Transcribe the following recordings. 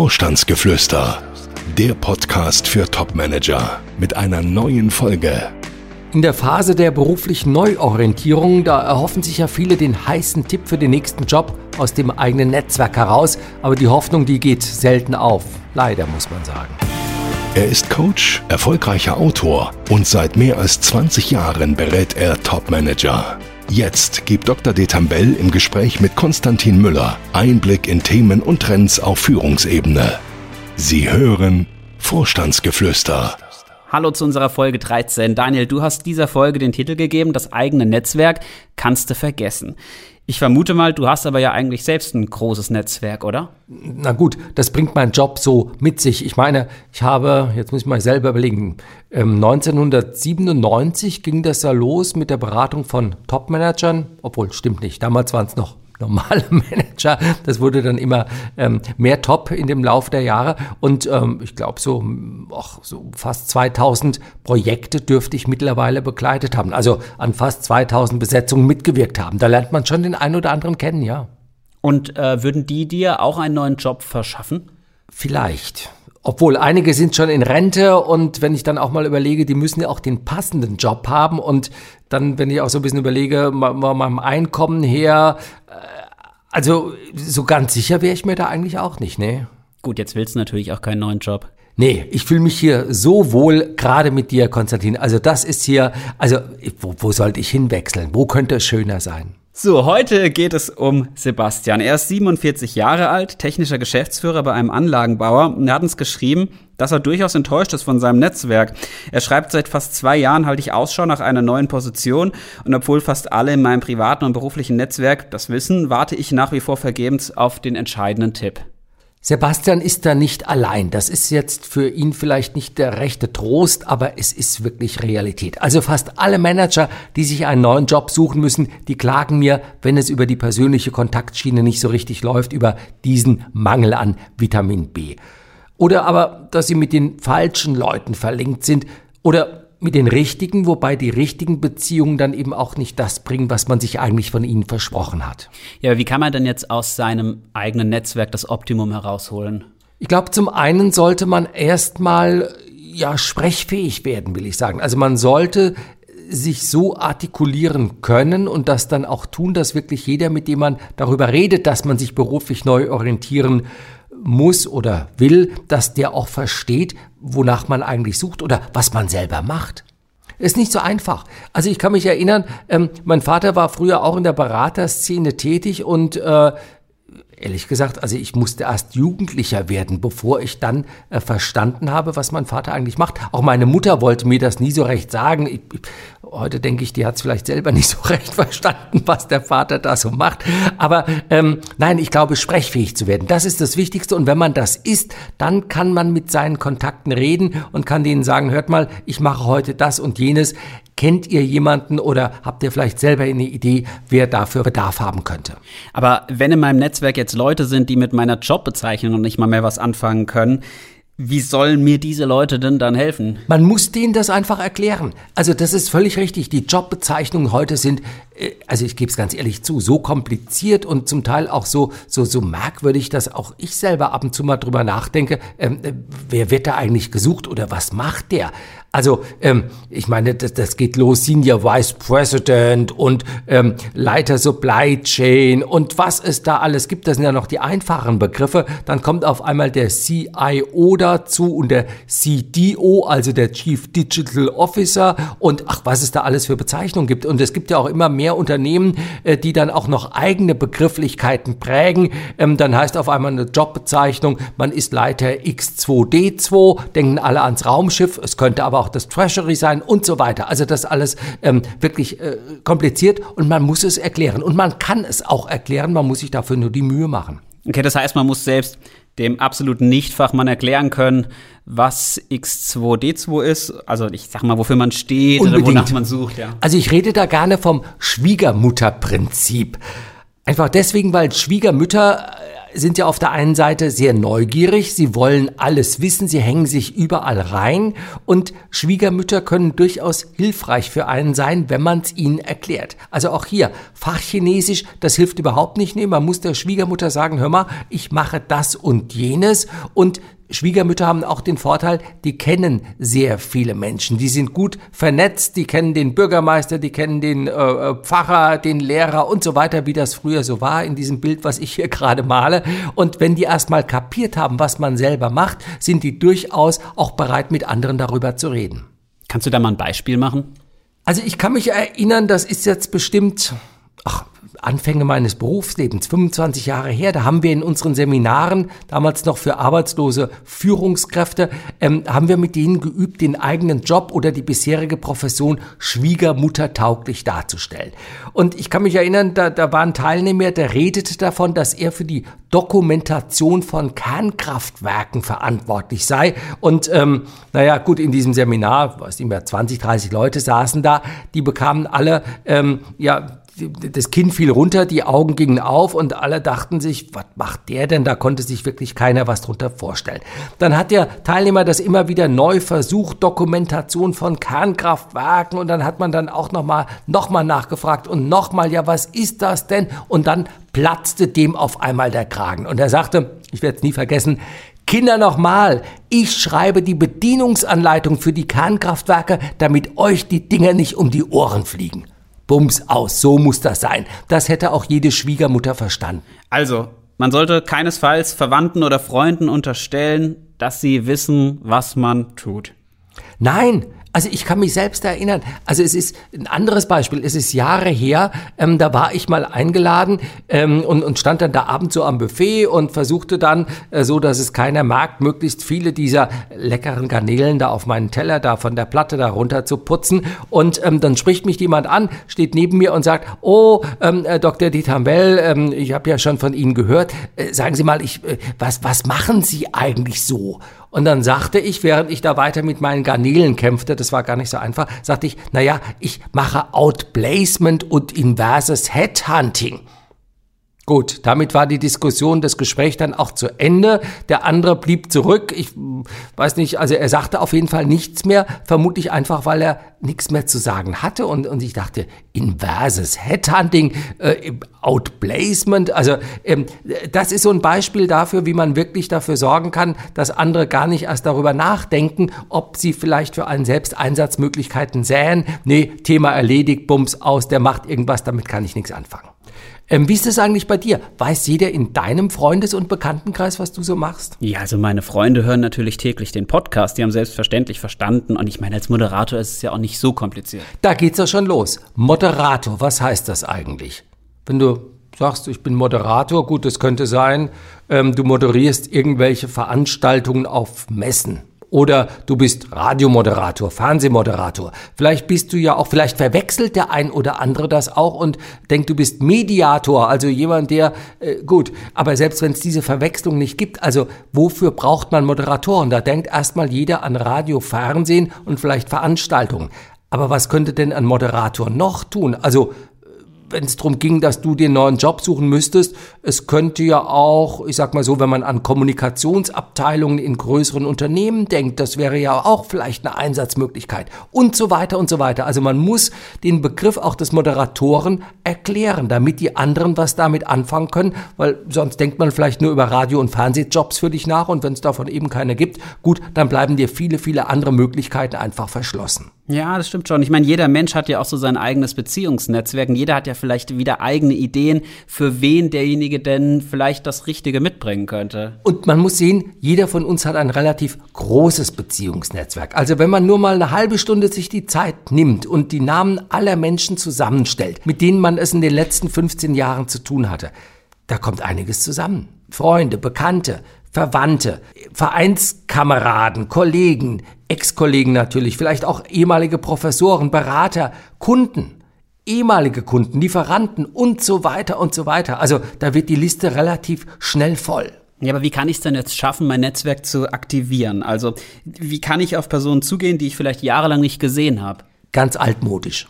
Vorstandsgeflüster, der Podcast für Topmanager mit einer neuen Folge. In der Phase der beruflichen Neuorientierung, da erhoffen sich ja viele den heißen Tipp für den nächsten Job aus dem eigenen Netzwerk heraus, aber die Hoffnung, die geht selten auf. Leider muss man sagen. Er ist Coach, erfolgreicher Autor und seit mehr als 20 Jahren berät er Topmanager. Jetzt gibt Dr. Detambell im Gespräch mit Konstantin Müller Einblick in Themen und Trends auf Führungsebene. Sie hören Vorstandsgeflüster. Hallo zu unserer Folge 13. Daniel, du hast dieser Folge den Titel gegeben, das eigene Netzwerk kannst du vergessen. Ich vermute mal, du hast aber ja eigentlich selbst ein großes Netzwerk, oder? Na gut, das bringt mein Job so mit sich. Ich meine, ich habe, jetzt muss ich mal selber überlegen, 1997 ähm, ging das ja los mit der Beratung von Topmanagern, obwohl stimmt nicht, damals waren es noch normale Manager. Das wurde dann immer ähm, mehr top in dem Lauf der Jahre. Und ähm, ich glaube, so, so fast 2000 Projekte dürfte ich mittlerweile begleitet haben. Also an fast 2000 Besetzungen mitgewirkt haben. Da lernt man schon den einen oder anderen kennen, ja. Und äh, würden die dir auch einen neuen Job verschaffen? Vielleicht. Obwohl einige sind schon in Rente und wenn ich dann auch mal überlege, die müssen ja auch den passenden Job haben und dann, wenn ich auch so ein bisschen überlege, mal, mal meinem Einkommen her, äh, also so ganz sicher wäre ich mir da eigentlich auch nicht, ne? Gut, jetzt willst du natürlich auch keinen neuen Job. Nee, ich fühle mich hier so wohl, gerade mit dir, Konstantin. Also das ist hier, also wo, wo sollte ich hinwechseln? Wo könnte es schöner sein? So, heute geht es um Sebastian. Er ist 47 Jahre alt, technischer Geschäftsführer bei einem Anlagenbauer und er hat uns geschrieben, dass er durchaus enttäuscht ist von seinem Netzwerk. Er schreibt, seit fast zwei Jahren halte ich Ausschau nach einer neuen Position und obwohl fast alle in meinem privaten und beruflichen Netzwerk das wissen, warte ich nach wie vor vergebens auf den entscheidenden Tipp. Sebastian ist da nicht allein. Das ist jetzt für ihn vielleicht nicht der rechte Trost, aber es ist wirklich Realität. Also fast alle Manager, die sich einen neuen Job suchen müssen, die klagen mir, wenn es über die persönliche Kontaktschiene nicht so richtig läuft, über diesen Mangel an Vitamin B. Oder aber, dass sie mit den falschen Leuten verlinkt sind oder mit den richtigen, wobei die richtigen Beziehungen dann eben auch nicht das bringen, was man sich eigentlich von ihnen versprochen hat. Ja, wie kann man denn jetzt aus seinem eigenen Netzwerk das Optimum herausholen? Ich glaube, zum einen sollte man erstmal ja sprechfähig werden, will ich sagen. Also man sollte sich so artikulieren können und das dann auch tun, dass wirklich jeder, mit dem man darüber redet, dass man sich beruflich neu orientieren muss oder will, dass der auch versteht, wonach man eigentlich sucht oder was man selber macht. Ist nicht so einfach. Also ich kann mich erinnern, ähm, mein Vater war früher auch in der Beraterszene tätig und äh, ehrlich gesagt, also ich musste erst Jugendlicher werden, bevor ich dann äh, verstanden habe, was mein Vater eigentlich macht. Auch meine Mutter wollte mir das nie so recht sagen. Ich, heute denke ich, die hat es vielleicht selber nicht so recht verstanden, was der Vater da so macht. Aber ähm, nein, ich glaube, sprechfähig zu werden, das ist das Wichtigste. Und wenn man das ist, dann kann man mit seinen Kontakten reden und kann denen sagen, hört mal, ich mache heute das und jenes. Kennt ihr jemanden oder habt ihr vielleicht selber eine Idee, wer dafür Bedarf haben könnte? Aber wenn in meinem Netzwerk jetzt Leute sind, die mit meiner Jobbezeichnung nicht mal mehr was anfangen können, wie sollen mir diese Leute denn dann helfen? Man muss denen das einfach erklären. Also das ist völlig richtig. Die Jobbezeichnungen heute sind, äh, also ich gebe es ganz ehrlich zu, so kompliziert und zum Teil auch so, so, so merkwürdig, dass auch ich selber ab und zu mal drüber nachdenke, ähm, äh, wer wird da eigentlich gesucht oder was macht der? Also, ähm, ich meine, das, das geht los, Senior Vice President und ähm, Leiter Supply Chain und was es da alles gibt, das sind ja noch die einfachen Begriffe. Dann kommt auf einmal der CIO dazu und der CDO, also der Chief Digital Officer und ach, was es da alles für Bezeichnungen gibt. Und es gibt ja auch immer mehr Unternehmen, äh, die dann auch noch eigene Begrifflichkeiten prägen. Ähm, dann heißt auf einmal eine Jobbezeichnung, man ist Leiter X2D2, denken alle ans Raumschiff, es könnte aber auch das Treasury sein und so weiter. Also das alles ähm, wirklich äh, kompliziert und man muss es erklären. Und man kann es auch erklären, man muss sich dafür nur die Mühe machen. Okay, das heißt, man muss selbst dem absoluten Nichtfachmann erklären können, was X2D2 ist. Also ich sag mal, wofür man steht Unbedingt. oder wonach man sucht. Ja. Also ich rede da gerne vom Schwiegermutterprinzip. Einfach deswegen, weil Schwiegermütter sind ja auf der einen Seite sehr neugierig, sie wollen alles wissen, sie hängen sich überall rein und Schwiegermütter können durchaus hilfreich für einen sein, wenn man es ihnen erklärt. Also auch hier, Fachchinesisch, das hilft überhaupt nicht. Nee, man muss der Schwiegermutter sagen, hör mal, ich mache das und jenes und Schwiegermütter haben auch den Vorteil, die kennen sehr viele Menschen. Die sind gut vernetzt, die kennen den Bürgermeister, die kennen den äh, äh, Pfarrer, den Lehrer und so weiter, wie das früher so war in diesem Bild, was ich hier gerade male. Und wenn die erstmal kapiert haben, was man selber macht, sind die durchaus auch bereit, mit anderen darüber zu reden. Kannst du da mal ein Beispiel machen? Also ich kann mich erinnern, das ist jetzt bestimmt, Anfänge meines Berufslebens, 25 Jahre her, da haben wir in unseren Seminaren, damals noch für arbeitslose Führungskräfte, ähm, haben wir mit denen geübt, den eigenen Job oder die bisherige Profession schwiegermuttertauglich darzustellen. Und ich kann mich erinnern, da, da war ein Teilnehmer, der redete davon, dass er für die Dokumentation von Kernkraftwerken verantwortlich sei. Und ähm, naja, gut, in diesem Seminar, weiß nicht mehr, 20, 30 Leute saßen da, die bekamen alle ähm, ja das Kind fiel runter, die Augen gingen auf und alle dachten sich, was macht der denn? Da konnte sich wirklich keiner was drunter vorstellen. Dann hat der Teilnehmer das immer wieder neu versucht, Dokumentation von Kernkraftwerken und dann hat man dann auch nochmal noch mal nachgefragt und nochmal, ja, was ist das denn? Und dann platzte dem auf einmal der Kragen und er sagte, ich werde es nie vergessen, Kinder nochmal, ich schreibe die Bedienungsanleitung für die Kernkraftwerke, damit euch die Dinger nicht um die Ohren fliegen. Bums aus, so muss das sein. Das hätte auch jede Schwiegermutter verstanden. Also, man sollte keinesfalls Verwandten oder Freunden unterstellen, dass sie wissen, was man tut. Nein, also ich kann mich selbst erinnern. Also es ist ein anderes Beispiel. Es ist Jahre her. Ähm, da war ich mal eingeladen ähm, und, und stand dann da abends so am Buffet und versuchte dann, äh, so dass es keiner merkt, möglichst viele dieser leckeren Garnelen da auf meinen Teller da von der Platte da runter zu putzen. Und ähm, dann spricht mich jemand an, steht neben mir und sagt: Oh, ähm, äh, Dr. Ditambell, ähm, ich habe ja schon von Ihnen gehört. Äh, sagen Sie mal, ich, äh, was was machen Sie eigentlich so? Und dann sagte ich, während ich da weiter mit meinen Garnelen kämpfte, das war gar nicht so einfach, sagte ich, naja, ich mache Outplacement und inverses Headhunting. Gut, damit war die Diskussion, das Gespräch dann auch zu Ende. Der andere blieb zurück. Ich weiß nicht, also er sagte auf jeden Fall nichts mehr, vermutlich einfach, weil er nichts mehr zu sagen hatte. Und, und ich dachte, inverses Headhunting, äh, Outplacement, also ähm, das ist so ein Beispiel dafür, wie man wirklich dafür sorgen kann, dass andere gar nicht erst darüber nachdenken, ob sie vielleicht für einen selbst Einsatzmöglichkeiten säen. Nee, Thema erledigt, Bums aus, der macht irgendwas, damit kann ich nichts anfangen. Ähm, wie ist das eigentlich bei dir? Weiß jeder in deinem Freundes- und Bekanntenkreis, was du so machst? Ja, also meine Freunde hören natürlich täglich den Podcast. Die haben selbstverständlich verstanden. Und ich meine, als Moderator ist es ja auch nicht so kompliziert. Da geht's ja schon los. Moderator, was heißt das eigentlich? Wenn du sagst, ich bin Moderator, gut, das könnte sein, ähm, du moderierst irgendwelche Veranstaltungen auf Messen oder du bist Radiomoderator, Fernsehmoderator. Vielleicht bist du ja auch, vielleicht verwechselt der ein oder andere das auch und denkt, du bist Mediator, also jemand, der, äh, gut, aber selbst wenn es diese Verwechslung nicht gibt, also wofür braucht man Moderatoren? Da denkt erstmal jeder an Radio, Fernsehen und vielleicht Veranstaltungen. Aber was könnte denn ein Moderator noch tun? Also wenn es darum ging, dass du dir einen neuen Job suchen müsstest, es könnte ja auch, ich sag mal so, wenn man an Kommunikationsabteilungen in größeren Unternehmen denkt, das wäre ja auch vielleicht eine Einsatzmöglichkeit und so weiter und so weiter. Also man muss den Begriff auch des Moderatoren erklären, damit die anderen was damit anfangen können, weil sonst denkt man vielleicht nur über Radio- und Fernsehjobs für dich nach und wenn es davon eben keine gibt, gut, dann bleiben dir viele, viele andere Möglichkeiten einfach verschlossen. Ja, das stimmt schon. Ich meine, jeder Mensch hat ja auch so sein eigenes Beziehungsnetzwerk und jeder hat ja vielleicht wieder eigene Ideen, für wen derjenige denn vielleicht das Richtige mitbringen könnte. Und man muss sehen, jeder von uns hat ein relativ großes Beziehungsnetzwerk. Also wenn man nur mal eine halbe Stunde sich die Zeit nimmt und die Namen aller Menschen zusammenstellt, mit denen man es in den letzten 15 Jahren zu tun hatte, da kommt einiges zusammen. Freunde, Bekannte, Verwandte, Vereinskameraden, Kollegen, Ex-Kollegen natürlich, vielleicht auch ehemalige Professoren, Berater, Kunden, ehemalige Kunden, Lieferanten und so weiter und so weiter. Also da wird die Liste relativ schnell voll. Ja, aber wie kann ich es denn jetzt schaffen, mein Netzwerk zu aktivieren? Also wie kann ich auf Personen zugehen, die ich vielleicht jahrelang nicht gesehen habe? Ganz altmodisch.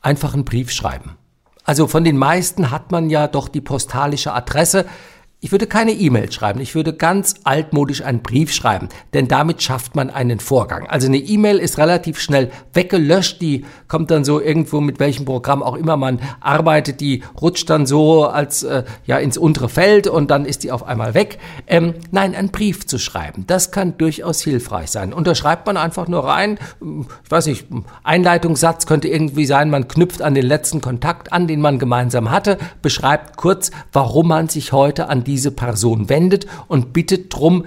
Einfach einen Brief schreiben. Also von den meisten hat man ja doch die postalische Adresse Ich würde keine E-Mail schreiben, ich würde ganz altmodisch einen Brief schreiben, denn damit schafft man einen Vorgang. Also eine E-Mail ist relativ schnell weggelöscht, die kommt dann so irgendwo mit welchem Programm auch immer man arbeitet, die rutscht dann so als äh, ja ins untere Feld und dann ist die auf einmal weg. Ähm, nein, einen Brief zu schreiben, das kann durchaus hilfreich sein. Und da schreibt man einfach nur rein, ich weiß nicht, Einleitungssatz könnte irgendwie sein, man knüpft an den letzten Kontakt an, den man gemeinsam hatte, beschreibt kurz, warum man sich heute an die diese Person wendet und bittet drum,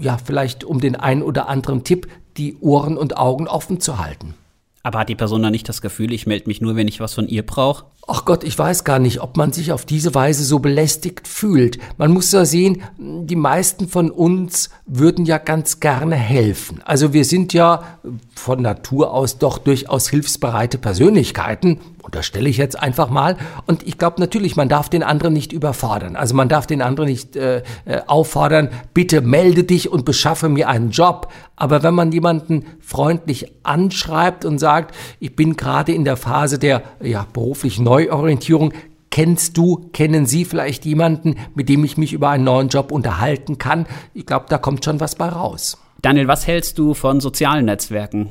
ja, vielleicht um den einen oder anderen Tipp, die Ohren und Augen offen zu halten. Aber hat die Person dann nicht das Gefühl, ich melde mich nur, wenn ich was von ihr brauche? Ach Gott, ich weiß gar nicht, ob man sich auf diese Weise so belästigt fühlt. Man muss ja sehen, die meisten von uns würden ja ganz gerne helfen. Also wir sind ja von Natur aus doch durchaus hilfsbereite Persönlichkeiten, unterstelle ich jetzt einfach mal. Und ich glaube natürlich, man darf den anderen nicht überfordern. Also man darf den anderen nicht äh, äh, auffordern, bitte melde dich und beschaffe mir einen Job. Aber wenn man jemanden freundlich anschreibt und sagt, ich bin gerade in der Phase der ja, beruflichen Neuorientierung, Kennst du, kennen Sie vielleicht jemanden, mit dem ich mich über einen neuen Job unterhalten kann? Ich glaube, da kommt schon was bei raus. Daniel, was hältst du von sozialen Netzwerken?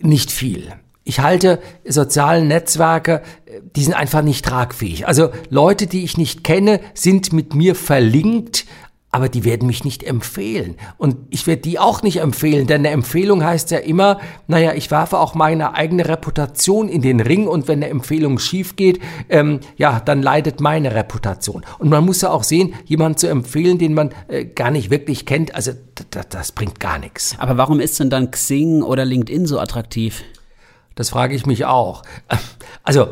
Nicht viel. Ich halte soziale Netzwerke, die sind einfach nicht tragfähig. Also Leute, die ich nicht kenne, sind mit mir verlinkt, aber die werden mich nicht empfehlen. Und ich werde die auch nicht empfehlen, denn eine Empfehlung heißt ja immer, naja, ich werfe auch meine eigene Reputation in den Ring und wenn eine Empfehlung schief geht, ähm, ja, dann leidet meine Reputation. Und man muss ja auch sehen, jemanden zu empfehlen, den man äh, gar nicht wirklich kennt, also das bringt gar nichts. Aber warum ist denn dann Xing oder LinkedIn so attraktiv? Das frage ich mich auch. Also,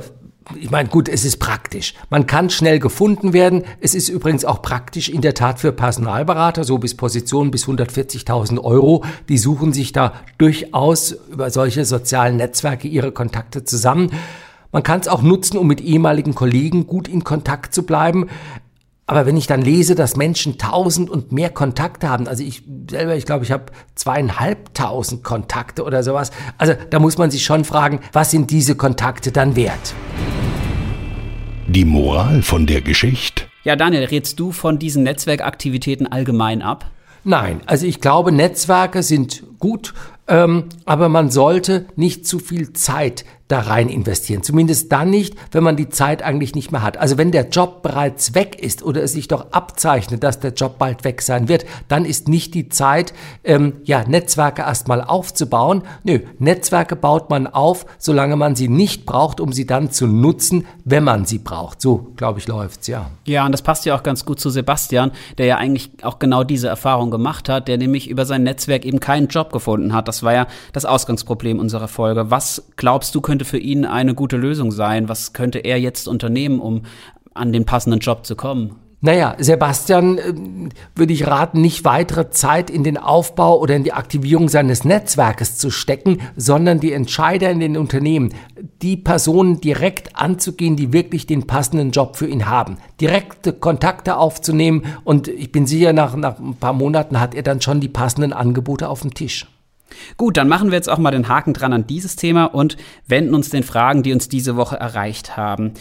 ich meine, gut, es ist praktisch. Man kann schnell gefunden werden. Es ist übrigens auch praktisch in der Tat für Personalberater, so bis Positionen bis 140.000 Euro. Die suchen sich da durchaus über solche sozialen Netzwerke ihre Kontakte zusammen. Man kann es auch nutzen, um mit ehemaligen Kollegen gut in Kontakt zu bleiben. Aber wenn ich dann lese, dass Menschen tausend und mehr Kontakte haben, also ich selber, ich glaube, ich habe zweieinhalbtausend Kontakte oder sowas, also da muss man sich schon fragen, was sind diese Kontakte dann wert? Die Moral von der Geschichte? Ja, Daniel, rätst du von diesen Netzwerkaktivitäten allgemein ab? Nein, also ich glaube, Netzwerke sind gut, ähm, aber man sollte nicht zu viel Zeit da rein investieren. Zumindest dann nicht, wenn man die Zeit eigentlich nicht mehr hat. Also wenn der Job bereits weg ist oder es sich doch abzeichnet, dass der Job bald weg sein wird, dann ist nicht die Zeit, ähm, ja, Netzwerke erstmal aufzubauen. Nö, Netzwerke baut man auf, solange man sie nicht braucht, um sie dann zu nutzen, wenn man sie braucht. So, glaube ich, läuft's, ja. Ja, und das passt ja auch ganz gut zu Sebastian, der ja eigentlich auch genau diese Erfahrung gemacht hat, der nämlich über sein Netzwerk eben keinen Job gefunden hat. Das war ja das Ausgangsproblem unserer Folge. Was glaubst du, könnte könnte für ihn eine gute Lösung sein? Was könnte er jetzt unternehmen, um an den passenden Job zu kommen? Naja, Sebastian äh, würde ich raten, nicht weitere Zeit in den Aufbau oder in die Aktivierung seines Netzwerkes zu stecken, sondern die Entscheider in den Unternehmen, die Personen direkt anzugehen, die wirklich den passenden Job für ihn haben, direkte Kontakte aufzunehmen und ich bin sicher, nach, nach ein paar Monaten hat er dann schon die passenden Angebote auf dem Tisch. Gut, dann machen wir jetzt auch mal den Haken dran an dieses Thema und wenden uns den Fragen, die uns diese Woche erreicht haben.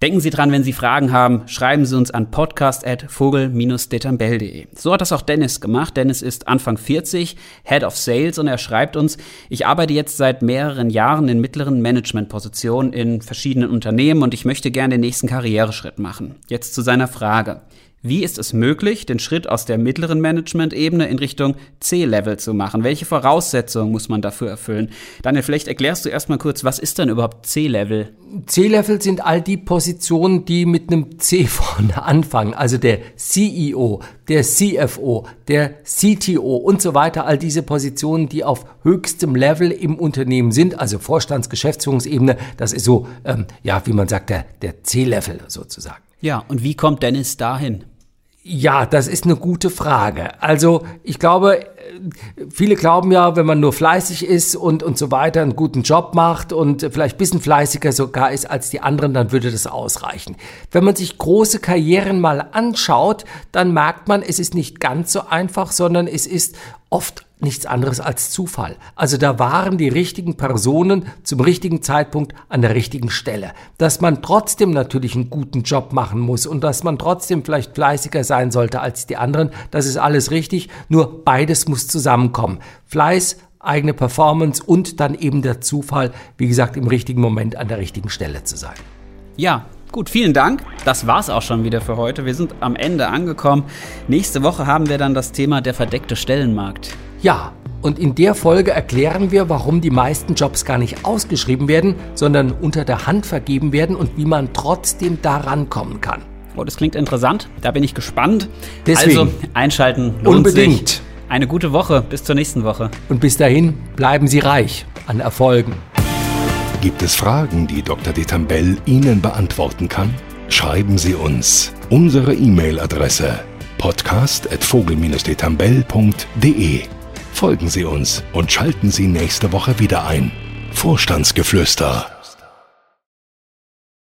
Denken Sie dran, wenn Sie Fragen haben, schreiben Sie uns an podcast.vogel-detambell.de. So hat das auch Dennis gemacht. Dennis ist Anfang 40, Head of Sales und er schreibt uns, ich arbeite jetzt seit mehreren Jahren in mittleren Managementpositionen in verschiedenen Unternehmen und ich möchte gerne den nächsten Karriereschritt machen. Jetzt zu seiner Frage. Wie ist es möglich, den Schritt aus der mittleren Management-Ebene in Richtung C-Level zu machen? Welche Voraussetzungen muss man dafür erfüllen? Daniel, vielleicht erklärst du erstmal kurz, was ist denn überhaupt C-Level? C-Level sind all die Positionen, die mit einem C vorne anfangen. Also der CEO, der CFO, der CTO und so weiter. All diese Positionen, die auf höchstem Level im Unternehmen sind, also Vorstands-, Geschäftsführungsebene. Das ist so, ähm, ja, wie man sagt, der, der C-Level sozusagen. Ja, und wie kommt Dennis dahin? Ja, das ist eine gute Frage. Also ich glaube, viele glauben ja, wenn man nur fleißig ist und, und so weiter, einen guten Job macht und vielleicht ein bisschen fleißiger sogar ist als die anderen, dann würde das ausreichen. Wenn man sich große Karrieren mal anschaut, dann merkt man, es ist nicht ganz so einfach, sondern es ist oft nichts anderes als Zufall. Also da waren die richtigen Personen zum richtigen Zeitpunkt an der richtigen Stelle. Dass man trotzdem natürlich einen guten Job machen muss und dass man trotzdem vielleicht fleißiger sein sollte als die anderen, das ist alles richtig, nur beides muss zusammenkommen. Fleiß, eigene Performance und dann eben der Zufall, wie gesagt, im richtigen Moment an der richtigen Stelle zu sein. Ja, Gut, vielen Dank. Das war's auch schon wieder für heute. Wir sind am Ende angekommen. Nächste Woche haben wir dann das Thema der verdeckte Stellenmarkt. Ja, und in der Folge erklären wir, warum die meisten Jobs gar nicht ausgeschrieben werden, sondern unter der Hand vergeben werden und wie man trotzdem da rankommen kann. Oh, das klingt interessant. Da bin ich gespannt. Deswegen. Also einschalten. Lohnt Unbedingt. Sich. Eine gute Woche. Bis zur nächsten Woche. Und bis dahin bleiben Sie reich an Erfolgen. Gibt es Fragen, die Dr. Detambell Ihnen beantworten kann? Schreiben Sie uns. Unsere E-Mail-Adresse podcast.vogel-detambell.de Folgen Sie uns und schalten Sie nächste Woche wieder ein. Vorstandsgeflüster